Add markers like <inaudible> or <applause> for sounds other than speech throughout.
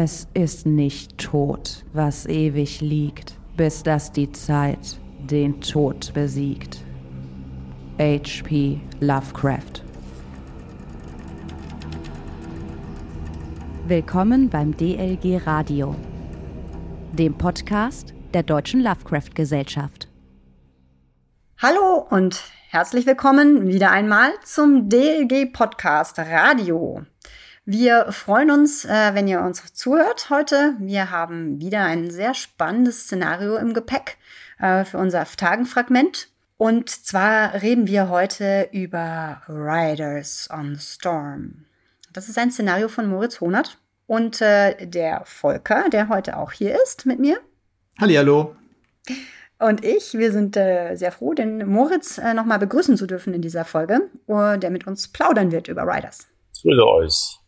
Es ist nicht tot, was ewig liegt, bis dass die Zeit den Tod besiegt. H.P. Lovecraft Willkommen beim DLG Radio, dem Podcast der Deutschen Lovecraft Gesellschaft. Hallo und herzlich willkommen wieder einmal zum DLG Podcast Radio. Wir freuen uns, äh, wenn ihr uns zuhört heute. Wir haben wieder ein sehr spannendes Szenario im Gepäck äh, für unser Tagenfragment. Und zwar reden wir heute über Riders on the Storm. Das ist ein Szenario von Moritz Honert und äh, der Volker, der heute auch hier ist mit mir. Hallihallo. Und ich, wir sind sehr froh, den Moritz nochmal begrüßen zu dürfen in dieser Folge, der mit uns plaudern wird über Riders. Grüße euch.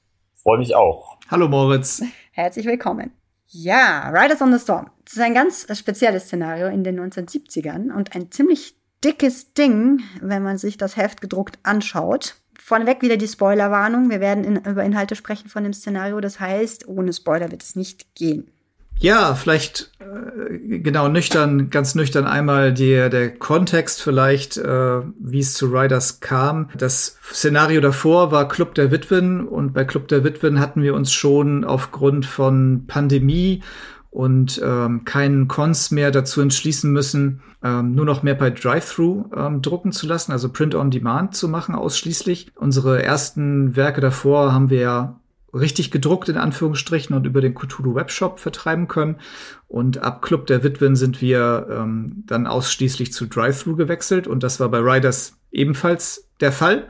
Freue mich auch. Hallo Moritz. Herzlich willkommen. Ja, Riders on the Storm. Das ist ein ganz spezielles Szenario in den 1970ern und ein ziemlich dickes Ding, wenn man sich das Heft gedruckt anschaut. Vorneweg wieder die Spoilerwarnung. Wir werden in, über Inhalte sprechen von dem Szenario. Das heißt, ohne Spoiler wird es nicht gehen. Ja, vielleicht äh, genau nüchtern, ganz nüchtern einmal der der Kontext vielleicht, äh, wie es zu Riders kam. Das Szenario davor war Club der Witwen und bei Club der Witwen hatten wir uns schon aufgrund von Pandemie und ähm, keinen Cons mehr dazu entschließen müssen, ähm, nur noch mehr bei Drive-Thru ähm, drucken zu lassen, also Print on Demand zu machen ausschließlich. Unsere ersten Werke davor haben wir ja richtig gedruckt in Anführungsstrichen und über den Cthulhu Webshop vertreiben können. Und ab Club der Witwen sind wir ähm, dann ausschließlich zu Drive-Thru gewechselt und das war bei Riders ebenfalls der Fall.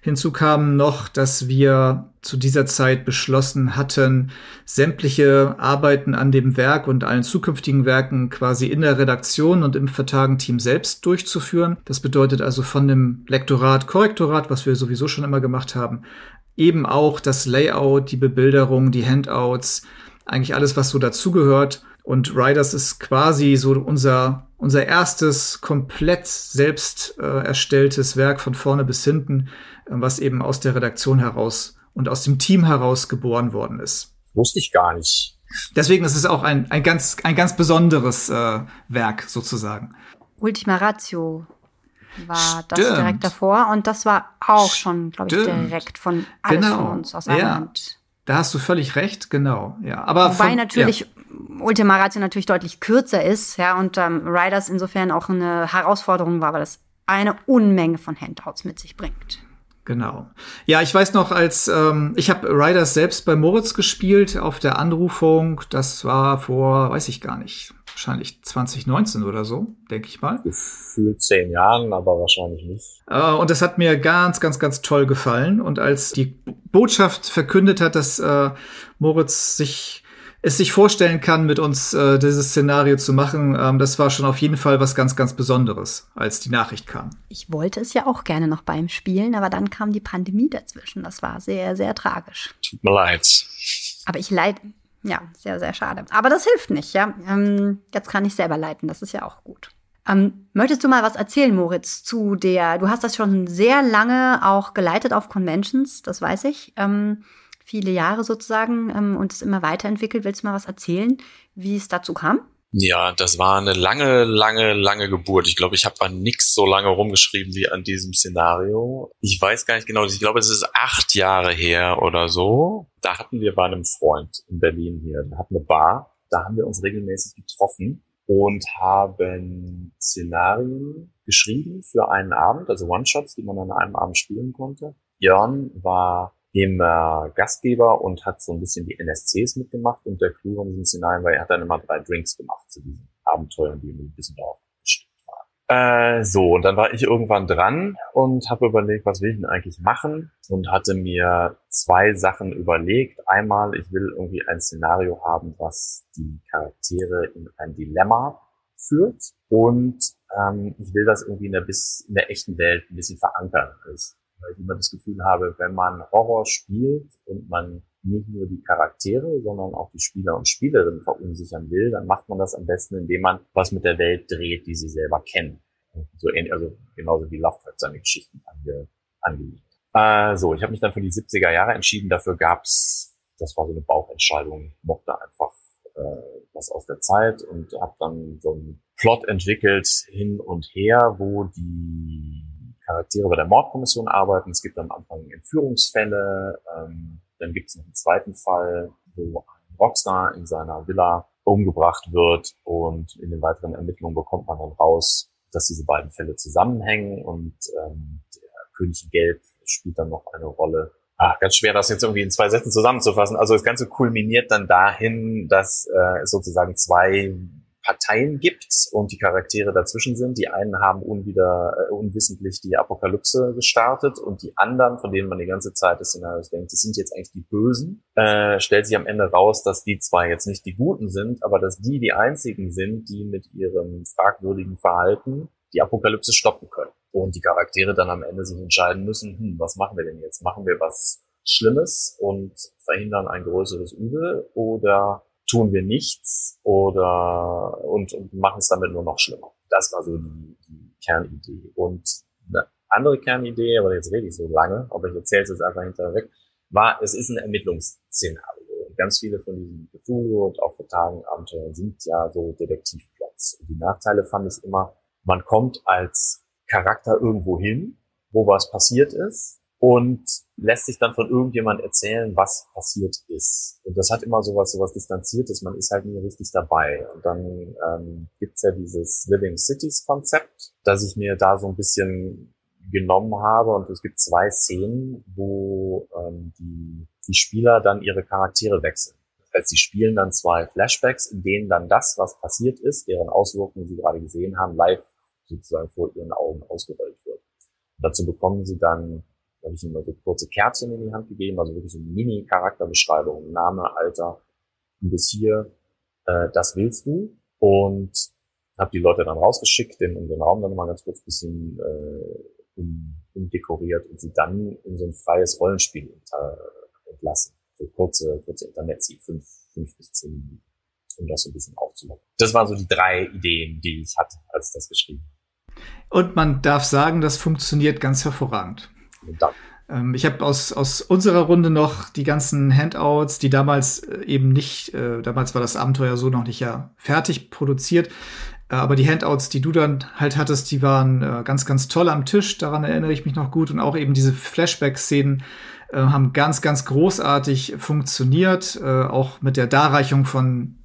Hinzu kam noch, dass wir zu dieser Zeit beschlossen hatten, sämtliche Arbeiten an dem Werk und allen zukünftigen Werken quasi in der Redaktion und im Vertagenteam selbst durchzuführen. Das bedeutet also von dem Lektorat, Korrektorat, was wir sowieso schon immer gemacht haben, eben auch das Layout, die Bebilderung, die Handouts, eigentlich alles, was so dazugehört. Und Riders ist quasi so unser, unser erstes komplett selbst äh, erstelltes Werk von vorne bis hinten, äh, was eben aus der Redaktion heraus und aus dem Team heraus geboren worden ist. Wusste ich gar nicht. Deswegen ist es auch ein, ein, ganz, ein ganz besonderes äh, Werk sozusagen. Ultima Ratio war Stimmt. das direkt davor. Und das war auch schon, glaube ich, direkt von alles genau. von uns aus einer ja. Hand. Da hast du völlig recht, genau. Ja, aber Wobei von, natürlich ja. Ultima Ratio natürlich deutlich kürzer ist, ja, und ähm, Riders insofern auch eine Herausforderung war, weil das eine Unmenge von Handouts mit sich bringt. Genau. Ja, ich weiß noch, als ähm, ich habe Riders selbst bei Moritz gespielt auf der Anrufung. Das war vor, weiß ich gar nicht, wahrscheinlich 2019 oder so, denke ich mal. Gefühlt zehn Jahren, aber wahrscheinlich nicht. Äh, und das hat mir ganz, ganz, ganz toll gefallen. Und als die Botschaft verkündet hat, dass äh, Moritz sich es sich vorstellen kann, mit uns äh, dieses Szenario zu machen, ähm, das war schon auf jeden Fall was ganz, ganz Besonderes, als die Nachricht kam. Ich wollte es ja auch gerne noch beim Spielen, aber dann kam die Pandemie dazwischen. Das war sehr, sehr tragisch. Tut mir leid. Aber ich leid, ja, sehr, sehr schade. Aber das hilft nicht, ja. Ähm, jetzt kann ich selber leiten, das ist ja auch gut. Ähm, möchtest du mal was erzählen, Moritz, zu der, du hast das schon sehr lange auch geleitet auf Conventions, das weiß ich. Ähm, viele Jahre sozusagen ähm, und es immer weiterentwickelt. Willst du mal was erzählen, wie es dazu kam? Ja, das war eine lange, lange, lange Geburt. Ich glaube, ich habe an nichts so lange rumgeschrieben wie an diesem Szenario. Ich weiß gar nicht genau, ich glaube, es ist acht Jahre her oder so. Da hatten wir bei einem Freund in Berlin hier, der hat eine Bar. Da haben wir uns regelmäßig getroffen und haben Szenarien geschrieben für einen Abend, also One-Shots, die man an einem Abend spielen konnte. Jörn war dem äh, Gastgeber und hat so ein bisschen die NSCs mitgemacht und der Clou von diesem Szenarien war, er hat dann immer drei Drinks gemacht zu diesen Abenteuern, die ein bisschen darauf bestimmt waren. Äh, so, und dann war ich irgendwann dran und habe überlegt, was will ich denn eigentlich machen und hatte mir zwei Sachen überlegt. Einmal, ich will irgendwie ein Szenario haben, was die Charaktere in ein Dilemma führt und ähm, ich will das irgendwie in der, bis, in der echten Welt ein bisschen verankern. Also weil ich immer das Gefühl habe, wenn man Horror spielt und man nicht nur die Charaktere, sondern auch die Spieler und Spielerinnen verunsichern will, dann macht man das am besten, indem man was mit der Welt dreht, die sie selber kennen. So ähnlich, also genauso wie Lovecraft seine Geschichten ange, angelegt. Äh, so, ich habe mich dann für die 70er Jahre entschieden. Dafür gab's das war so eine Bauchentscheidung, mochte einfach äh, was aus der Zeit und habe dann so einen Plot entwickelt hin und her, wo die Charaktere bei der Mordkommission arbeiten. Es gibt am Anfang Entführungsfälle, ähm, dann gibt es noch einen zweiten Fall, wo ein Rockstar in seiner Villa umgebracht wird und in den weiteren Ermittlungen bekommt man dann raus, dass diese beiden Fälle zusammenhängen und ähm, der König Gelb spielt dann noch eine Rolle. Ah, ganz schwer, das jetzt irgendwie in zwei Sätzen zusammenzufassen. Also das Ganze kulminiert dann dahin, dass äh, sozusagen zwei Parteien gibt und die Charaktere dazwischen sind. Die einen haben unwider, äh, unwissentlich die Apokalypse gestartet und die anderen, von denen man die ganze Zeit des Szenarios denkt, das sind jetzt eigentlich die Bösen, äh, stellt sich am Ende raus, dass die zwar jetzt nicht die Guten sind, aber dass die die einzigen sind, die mit ihrem fragwürdigen Verhalten die Apokalypse stoppen können. Und die Charaktere dann am Ende sich entscheiden müssen, hm, was machen wir denn jetzt? Machen wir was Schlimmes und verhindern ein größeres Übel oder tun wir nichts oder und, und machen es damit nur noch schlimmer. Das war so die, die Kernidee. Und eine andere Kernidee, aber jetzt rede ich so lange, aber ich erzähle es jetzt einfach hinterher weg, war, es ist ein Ermittlungsszenario. Und ganz viele von diesen Cthulhu und auch Vertagenabenteuern sind ja so Detektivplots. Und die Nachteile fand ich immer, man kommt als Charakter irgendwo hin, wo was passiert ist und lässt sich dann von irgendjemand erzählen, was passiert ist. Und das hat immer sowas, sowas Distanziertes, man ist halt nie richtig dabei. Und dann ähm, gibt's ja dieses Living Cities Konzept, das ich mir da so ein bisschen genommen habe. Und es gibt zwei Szenen, wo ähm, die, die Spieler dann ihre Charaktere wechseln. Das heißt, sie spielen dann zwei Flashbacks, in denen dann das, was passiert ist, deren Auswirkungen sie gerade gesehen haben, live sozusagen vor ihren Augen ausgerollt wird. Und dazu bekommen sie dann habe ich ihm so kurze Kärtchen in die Hand gegeben, also wirklich so eine Mini-Charakterbeschreibung, Name, Alter, du bist hier, äh, das willst du. Und habe die Leute dann rausgeschickt, den, in den Raum dann mal ganz kurz ein bisschen äh, um, umdekoriert und sie dann in so ein freies Rollenspiel äh, entlassen. So kurze, kurze Internet-Sie, fünf, fünf bis zehn Minuten, um das so ein bisschen aufzulocken. Das waren so die drei Ideen, die ich hatte, als ich das geschrieben Und man darf sagen, das funktioniert ganz hervorragend. Dank. Ähm, ich habe aus, aus unserer Runde noch die ganzen Handouts, die damals äh, eben nicht, äh, damals war das Abenteuer so noch nicht ja fertig produziert, äh, aber die Handouts, die du dann halt hattest, die waren äh, ganz, ganz toll am Tisch, daran erinnere ich mich noch gut. Und auch eben diese Flashback-Szenen äh, haben ganz, ganz großartig funktioniert, äh, auch mit der Darreichung von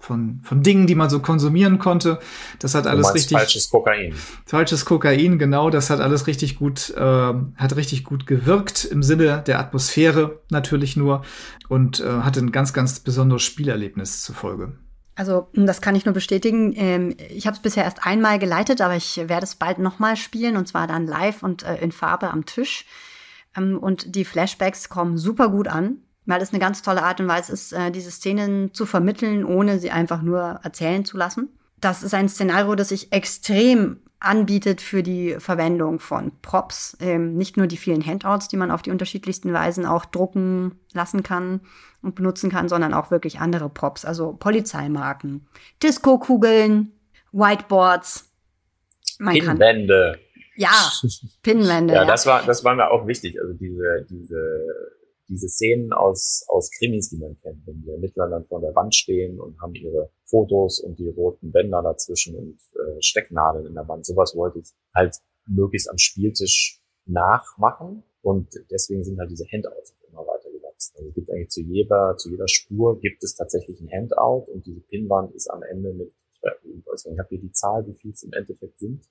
von, von Dingen, die man so konsumieren konnte. Das hat alles richtig. Falsches Kokain. Falsches Kokain, genau. Das hat alles richtig gut, äh, hat richtig gut gewirkt im Sinne der Atmosphäre natürlich nur und äh, hatte ein ganz, ganz besonderes Spielerlebnis zur Folge. Also das kann ich nur bestätigen. Ähm, ich habe es bisher erst einmal geleitet, aber ich werde es bald nochmal spielen und zwar dann live und äh, in Farbe am Tisch. Ähm, und die Flashbacks kommen super gut an weil es eine ganz tolle Art und Weise ist, äh, diese Szenen zu vermitteln, ohne sie einfach nur erzählen zu lassen. Das ist ein Szenario, das sich extrem anbietet für die Verwendung von Props. Ähm, nicht nur die vielen Handouts, die man auf die unterschiedlichsten Weisen auch drucken lassen kann und benutzen kann, sondern auch wirklich andere Props, also Polizeimarken, Disco-Kugeln, Whiteboards. Man Pinwände. Kann, ja, <laughs> Pinwände. ja, ja, das war, das war mir auch wichtig. Also diese, diese diese Szenen aus, aus Krimis, die man kennt, wenn die Ermittler dann vor der Wand stehen und haben ihre Fotos und die roten Bänder dazwischen und äh, Stecknadeln in der Wand. Sowas wollte ich halt möglichst am Spieltisch nachmachen und deswegen sind halt diese Handouts immer weiter gewachsen. Also es gibt eigentlich zu jeder, zu jeder Spur gibt es tatsächlich ein Handout und diese Pinwand ist am Ende mit, ich weiß nicht, habt ihr die Zahl, wie viel es im Endeffekt sind?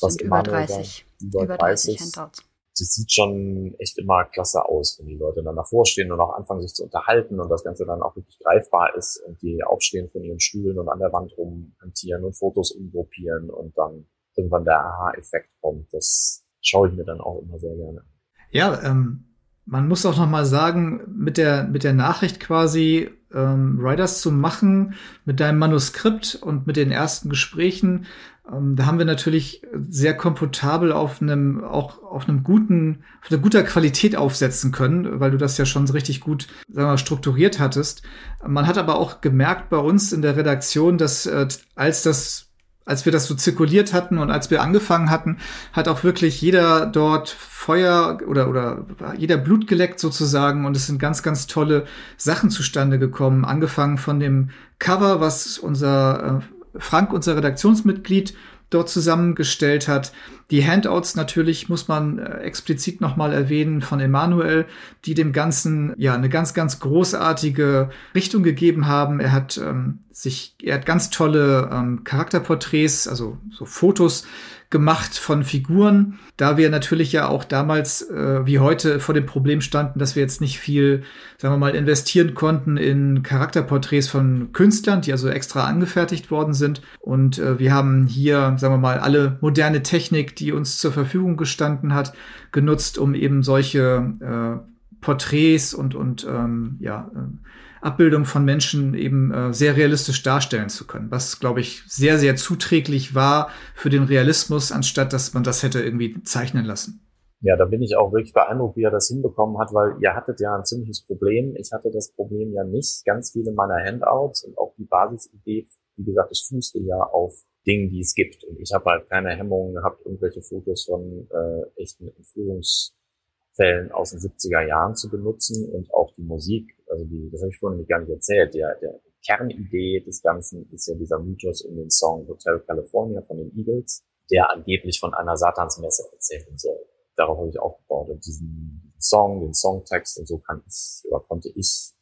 Was sind über 30. Über, über 30 Handouts das sieht schon echt immer klasse aus, wenn die Leute dann davor stehen und auch anfangen, sich zu unterhalten und das Ganze dann auch wirklich greifbar ist und die aufstehen von ihren Stühlen und an der Wand rumhantieren und Fotos umgruppieren und dann irgendwann der Aha-Effekt kommt. Das schaue ich mir dann auch immer sehr gerne. Ja, ähm, man muss auch noch mal sagen, mit der, mit der Nachricht quasi ähm, Riders zu machen, mit deinem Manuskript und mit den ersten Gesprächen, da haben wir natürlich sehr komfortabel auf einem, auch auf einem guten, auf einer guter Qualität aufsetzen können, weil du das ja schon richtig gut, sagen wir mal, strukturiert hattest. Man hat aber auch gemerkt bei uns in der Redaktion, dass äh, als das als wir das so zirkuliert hatten und als wir angefangen hatten, hat auch wirklich jeder dort Feuer oder, oder jeder Blut geleckt sozusagen und es sind ganz, ganz tolle Sachen zustande gekommen. Angefangen von dem Cover, was unser äh, Frank, unser Redaktionsmitglied, dort zusammengestellt hat. Die Handouts natürlich muss man äh, explizit nochmal erwähnen von Emanuel, die dem Ganzen ja eine ganz, ganz großartige Richtung gegeben haben. Er hat ähm, sich, er hat ganz tolle ähm, Charakterporträts, also so Fotos gemacht von Figuren, da wir natürlich ja auch damals äh, wie heute vor dem Problem standen, dass wir jetzt nicht viel, sagen wir mal, investieren konnten in Charakterporträts von Künstlern, die also extra angefertigt worden sind. Und äh, wir haben hier, sagen wir mal, alle moderne Technik, die uns zur Verfügung gestanden hat, genutzt, um eben solche äh, Porträts und, und ähm, ja, äh, Abbildung von Menschen eben äh, sehr realistisch darstellen zu können, was, glaube ich, sehr, sehr zuträglich war für den Realismus, anstatt dass man das hätte irgendwie zeichnen lassen. Ja, da bin ich auch wirklich beeindruckt, wie er das hinbekommen hat, weil ihr hattet ja ein ziemliches Problem. Ich hatte das Problem ja nicht. Ganz viele meiner Handouts und auch die Basisidee, wie gesagt, es fußte ja auf Dingen, die es gibt. Und ich habe halt keine Hemmungen gehabt, irgendwelche Fotos von äh, echten Entführungsfällen aus den 70er Jahren zu benutzen und auch die Musik also die, das habe ich vorhin nämlich gar nicht erzählt, der, der Kernidee des Ganzen ist ja dieser Mythos um den Song Hotel California von den Eagles, der angeblich von einer Satansmesse erzählen soll. Darauf habe ich aufgebaut und diesen Song, den Songtext und so kann ich oder konnte ich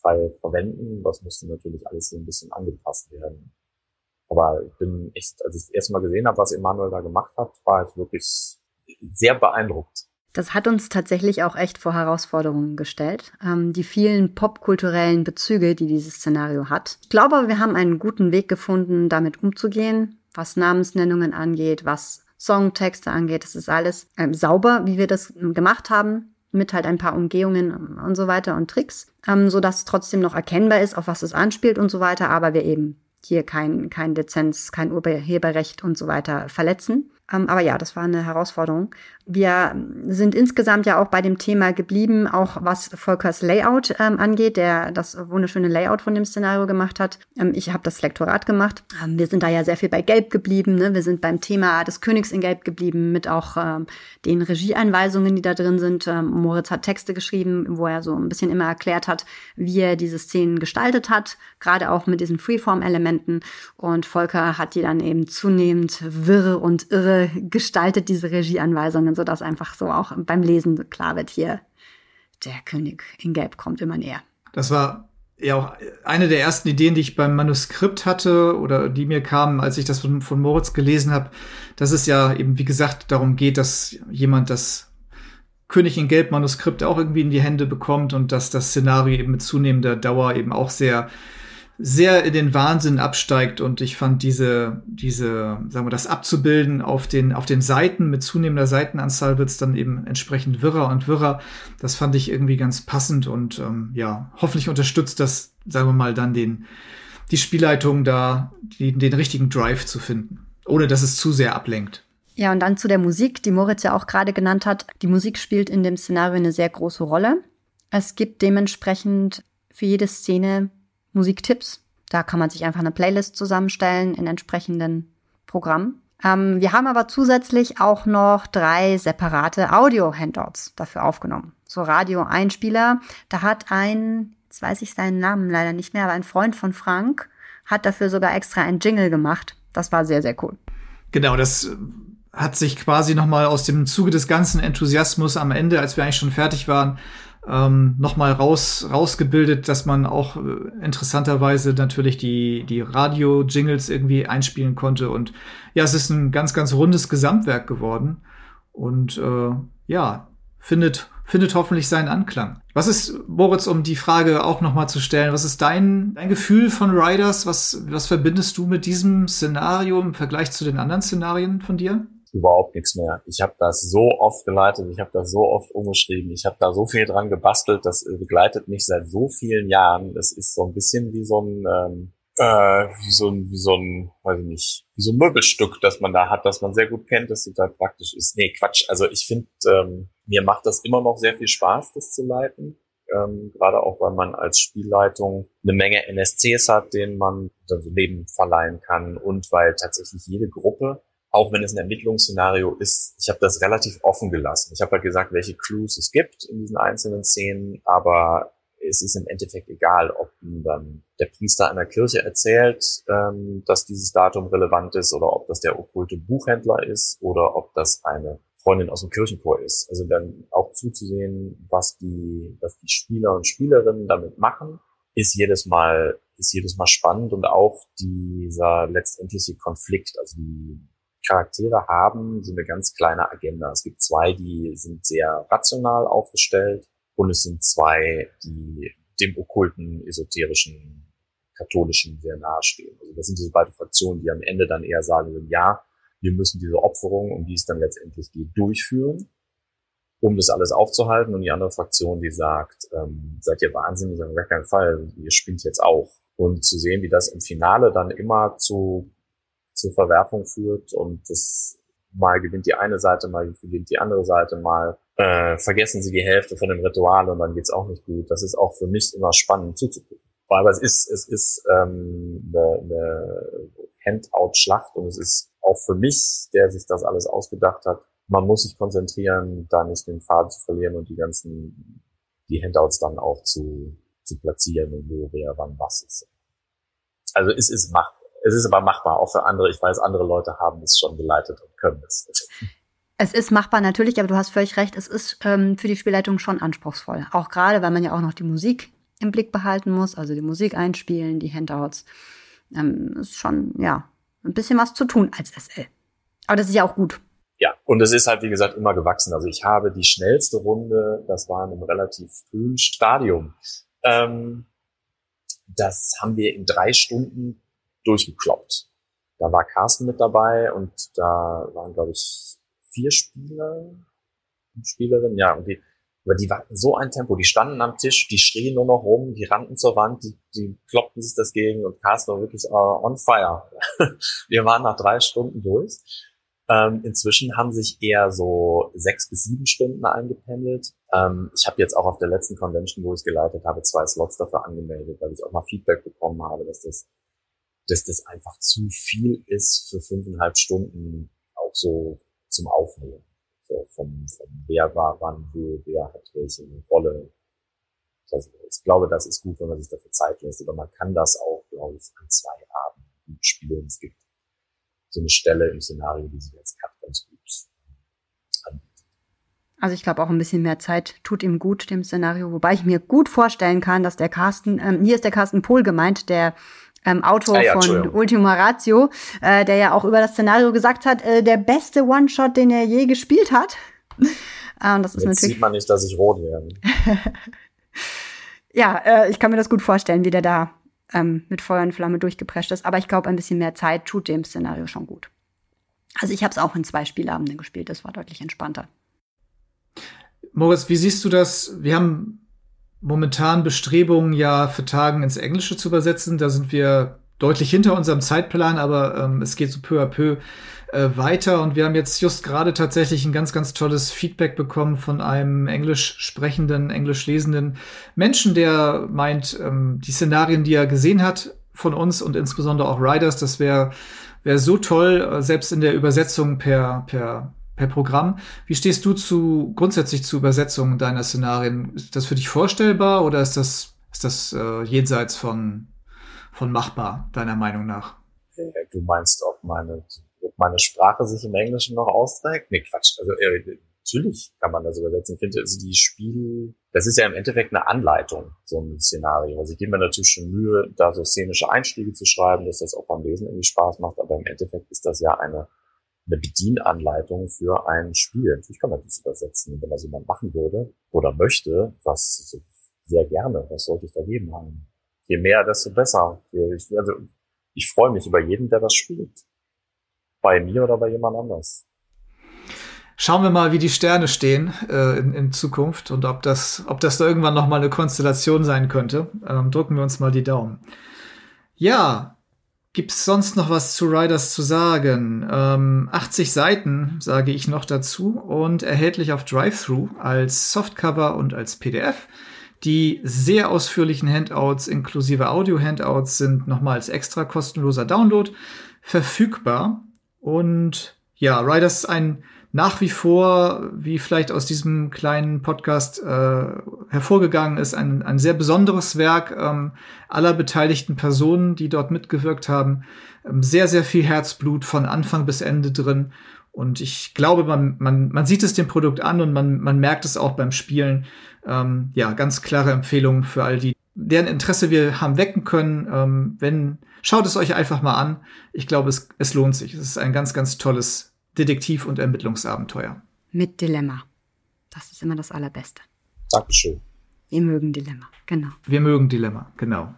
frei verwenden. Das musste natürlich alles hier ein bisschen angepasst werden. Aber ich bin echt, als ich das erste Mal gesehen habe, was Emanuel da gemacht hat, war ich wirklich sehr beeindruckt. Das hat uns tatsächlich auch echt vor Herausforderungen gestellt. Ähm, die vielen popkulturellen Bezüge, die dieses Szenario hat. Ich glaube, wir haben einen guten Weg gefunden, damit umzugehen, was Namensnennungen angeht, was Songtexte angeht. Das ist alles ähm, sauber, wie wir das gemacht haben, mit halt ein paar Umgehungen und so weiter und Tricks, ähm, so dass trotzdem noch erkennbar ist, auf was es anspielt und so weiter, aber wir eben hier kein, kein Lizenz, kein Urheberrecht und so weiter verletzen. Ähm, aber ja, das war eine Herausforderung. Wir sind insgesamt ja auch bei dem Thema geblieben, auch was Volkers Layout ähm, angeht, der das wunderschöne Layout von dem Szenario gemacht hat. Ähm, ich habe das Lektorat gemacht. Ähm, wir sind da ja sehr viel bei Gelb geblieben. Ne? Wir sind beim Thema des Königs in Gelb geblieben, mit auch ähm, den Regieeinweisungen, die da drin sind. Ähm, Moritz hat Texte geschrieben, wo er so ein bisschen immer erklärt hat, wie er diese Szenen gestaltet hat, gerade auch mit diesen Freeform-Elementen. Und Volker hat die dann eben zunehmend wirre und irre gestaltet, diese Regieanweisungen sodass einfach so auch beim Lesen klar wird, hier, der König in Gelb kommt immer näher. Das war ja auch eine der ersten Ideen, die ich beim Manuskript hatte oder die mir kamen, als ich das von, von Moritz gelesen habe, dass es ja eben, wie gesagt, darum geht, dass jemand das König in Gelb Manuskript auch irgendwie in die Hände bekommt und dass das Szenario eben mit zunehmender Dauer eben auch sehr sehr in den Wahnsinn absteigt und ich fand diese, diese, sagen wir, das abzubilden auf den, auf den Seiten mit zunehmender Seitenanzahl wird es dann eben entsprechend wirrer und wirrer. Das fand ich irgendwie ganz passend und ähm, ja, hoffentlich unterstützt das, sagen wir mal, dann den, die Spielleitung da, die, den richtigen Drive zu finden, ohne dass es zu sehr ablenkt. Ja, und dann zu der Musik, die Moritz ja auch gerade genannt hat. Die Musik spielt in dem Szenario eine sehr große Rolle. Es gibt dementsprechend für jede Szene Musiktipps. Da kann man sich einfach eine Playlist zusammenstellen in entsprechenden Programmen. Ähm, wir haben aber zusätzlich auch noch drei separate Audio-Handouts dafür aufgenommen. So Radio-Einspieler. Da hat ein, jetzt weiß ich seinen Namen leider nicht mehr, aber ein Freund von Frank hat dafür sogar extra ein Jingle gemacht. Das war sehr, sehr cool. Genau, das äh, hat sich quasi nochmal aus dem Zuge des ganzen Enthusiasmus am Ende, als wir eigentlich schon fertig waren, ähm, nochmal raus, rausgebildet, dass man auch äh, interessanterweise natürlich die, die Radio-Jingles irgendwie einspielen konnte. Und ja, es ist ein ganz, ganz rundes Gesamtwerk geworden. Und äh, ja, findet, findet hoffentlich seinen Anklang. Was ist, Moritz, um die Frage auch nochmal zu stellen, was ist dein, dein Gefühl von Riders? Was, was verbindest du mit diesem Szenario im Vergleich zu den anderen Szenarien von dir? Überhaupt nichts mehr. Ich habe das so oft geleitet, ich habe das so oft umgeschrieben, ich habe da so viel dran gebastelt, das begleitet mich seit so vielen Jahren. Das ist so ein bisschen wie so ein ähm, äh, wie so ein, wie so ein, weiß ich nicht, wie so ein Möbelstück, das man da hat, das man sehr gut kennt, das total praktisch ist. Nee, Quatsch. Also ich finde, ähm, mir macht das immer noch sehr viel Spaß, das zu leiten. ähm, gerade auch, weil man als Spielleitung eine Menge NSCs hat, denen man also Leben verleihen kann und weil tatsächlich jede Gruppe auch wenn es ein Ermittlungsszenario ist, ich habe das relativ offen gelassen. Ich habe halt gesagt, welche Clues es gibt in diesen einzelnen Szenen, aber es ist im Endeffekt egal, ob ihm dann der Priester einer Kirche erzählt, ähm, dass dieses Datum relevant ist oder ob das der okkulte Buchhändler ist oder ob das eine Freundin aus dem Kirchenchor ist. Also dann auch zuzusehen, was die, was die Spieler und Spielerinnen damit machen, ist jedes Mal, ist jedes Mal spannend und auch dieser letztendliche Konflikt, also die Charaktere haben so eine ganz kleine Agenda. Es gibt zwei, die sind sehr rational aufgestellt und es sind zwei, die dem okkulten, esoterischen, katholischen sehr nahestehen. Also das sind diese beiden Fraktionen, die am Ende dann eher sagen würden, ja, wir müssen diese Opferung, um die es dann letztendlich geht, durchführen, um das alles aufzuhalten. Und die andere Fraktion, die sagt, ähm, seid ihr wahnsinnig, auf gar keinen Fall, ihr spinnt jetzt auch. Und zu sehen, wie das im Finale dann immer zu, zu Verwerfung führt und das mal gewinnt die eine Seite, mal gewinnt die andere Seite, mal äh, vergessen sie die Hälfte von dem Ritual und dann geht's auch nicht gut. Das ist auch für mich immer spannend zuzugucken. Aber es ist, es ist ähm, eine, eine Handout-Schlacht und es ist auch für mich, der sich das alles ausgedacht hat, man muss sich konzentrieren, da nicht den Faden zu verlieren und die ganzen, die Handouts dann auch zu, zu platzieren und wo, wer, wann, was ist. Also es ist machbar. Es ist aber machbar, auch für andere. Ich weiß, andere Leute haben es schon geleitet und können es. Es ist machbar natürlich, aber du hast völlig recht, es ist ähm, für die Spielleitung schon anspruchsvoll. Auch gerade, weil man ja auch noch die Musik im Blick behalten muss, also die Musik einspielen, die Handouts. Ähm, ist schon, ja, ein bisschen was zu tun als SL. Aber das ist ja auch gut. Ja, und es ist halt, wie gesagt, immer gewachsen. Also ich habe die schnellste Runde, das war in einem relativ frühen Stadium. Ähm, das haben wir in drei Stunden durchgekloppt. Da war Carsten mit dabei und da waren, glaube ich, vier Spieler Spielerinnen. Ja, und die, aber die hatten so ein Tempo, die standen am Tisch, die schrien nur noch rum, die rannten zur Wand, die, die kloppten sich das gegen und Carsten war wirklich uh, on fire. <laughs> Wir waren nach drei Stunden durch. Ähm, inzwischen haben sich eher so sechs bis sieben Stunden eingependelt. Ähm, ich habe jetzt auch auf der letzten Convention, wo ich geleitet habe, zwei Slots dafür angemeldet, weil ich auch mal Feedback bekommen habe, dass das, dass das einfach zu viel ist für fünfeinhalb Stunden auch so zum Aufnehmen so vom, vom wer war wann, wo, wer hat welche Rolle. Also ich glaube, das ist gut, wenn man sich dafür Zeit lässt, aber man kann das auch, glaube ich, an zwei Abenden gut spielen. Es gibt so eine Stelle im Szenario, die sich als Cut ganz gut anbietet. Also ich glaube auch ein bisschen mehr Zeit tut ihm gut, dem Szenario, wobei ich mir gut vorstellen kann, dass der Carsten, ähm, hier ist der Carsten Pohl gemeint, der ähm, Autor ah, ja, von Ultima Ratio, äh, der ja auch über das Szenario gesagt hat, äh, der beste One-Shot, den er je gespielt hat. äh, <laughs> und das ist Jetzt natürlich sieht man nicht, dass ich rot werde. <laughs> ja, äh, ich kann mir das gut vorstellen, wie der da ähm, mit Feuer und Flamme durchgeprescht ist. Aber ich glaube, ein bisschen mehr Zeit tut dem Szenario schon gut. Also ich habe es auch in zwei Spielabenden gespielt. Das war deutlich entspannter. Moritz, wie siehst du das? Wir haben momentan Bestrebungen, ja für Tagen ins Englische zu übersetzen. Da sind wir deutlich hinter unserem Zeitplan, aber ähm, es geht so peu à peu äh, weiter. Und wir haben jetzt just gerade tatsächlich ein ganz, ganz tolles Feedback bekommen von einem englisch sprechenden, englisch lesenden Menschen, der meint, ähm, die Szenarien, die er gesehen hat von uns und insbesondere auch Riders, das wäre wär so toll, äh, selbst in der Übersetzung per, per per Programm. Wie stehst du zu grundsätzlich zu Übersetzungen deiner Szenarien? Ist das für dich vorstellbar oder ist das, ist das äh, jenseits von, von machbar, deiner Meinung nach? Du meinst, ob meine, ob meine Sprache sich im Englischen noch austrägt? Nee, Quatsch. Also äh, natürlich kann man das übersetzen. Ich finde, also die Spiel, das ist ja im Endeffekt eine Anleitung, so ein Szenario. Also ich gebe mir natürlich schon Mühe, da so szenische Einstiege zu schreiben, dass das auch beim Lesen irgendwie Spaß macht, aber im Endeffekt ist das ja eine eine Bedienanleitung für ein Spiel. Natürlich kann man das übersetzen, wenn das jemand machen würde oder möchte, was sehr gerne, was sollte ich da geben haben. Je mehr, desto besser. Ich, also, ich freue mich über jeden, der das spielt. Bei mir oder bei jemand anders. Schauen wir mal, wie die Sterne stehen äh, in, in, Zukunft und ob das, ob das da irgendwann noch mal eine Konstellation sein könnte. Ähm, drücken wir uns mal die Daumen. Ja, Gibt's sonst noch was zu Riders zu sagen? Ähm, 80 Seiten sage ich noch dazu und erhältlich auf Drive-Thru als Softcover und als PDF. Die sehr ausführlichen Handouts inklusive Audio-Handouts sind nochmal als extra kostenloser Download verfügbar. Und ja, Riders ist ein nach wie vor, wie vielleicht aus diesem kleinen Podcast äh, hervorgegangen ist, ein, ein sehr besonderes Werk ähm, aller beteiligten Personen, die dort mitgewirkt haben. Ähm, sehr, sehr viel Herzblut von Anfang bis Ende drin. Und ich glaube, man, man, man sieht es dem Produkt an und man, man merkt es auch beim Spielen. Ähm, ja, ganz klare Empfehlung für all die, deren Interesse wir haben wecken können. Ähm, wenn, schaut es euch einfach mal an. Ich glaube, es, es lohnt sich. Es ist ein ganz, ganz tolles Detektiv- und Ermittlungsabenteuer. Mit Dilemma. Das ist immer das Allerbeste. Dankeschön. Wir mögen Dilemma, genau. Wir mögen Dilemma, genau.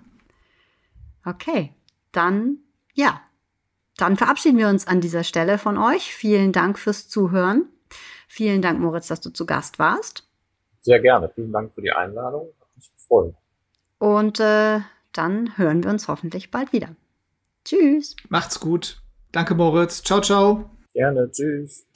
Okay, dann ja, dann verabschieden wir uns an dieser Stelle von euch. Vielen Dank fürs Zuhören. Vielen Dank, Moritz, dass du zu Gast warst. Sehr gerne. Vielen Dank für die Einladung. Hat mich gefreut. Und äh, dann hören wir uns hoffentlich bald wieder. Tschüss. Macht's gut. Danke, Moritz. Ciao, ciao. Gerne. Tschüss.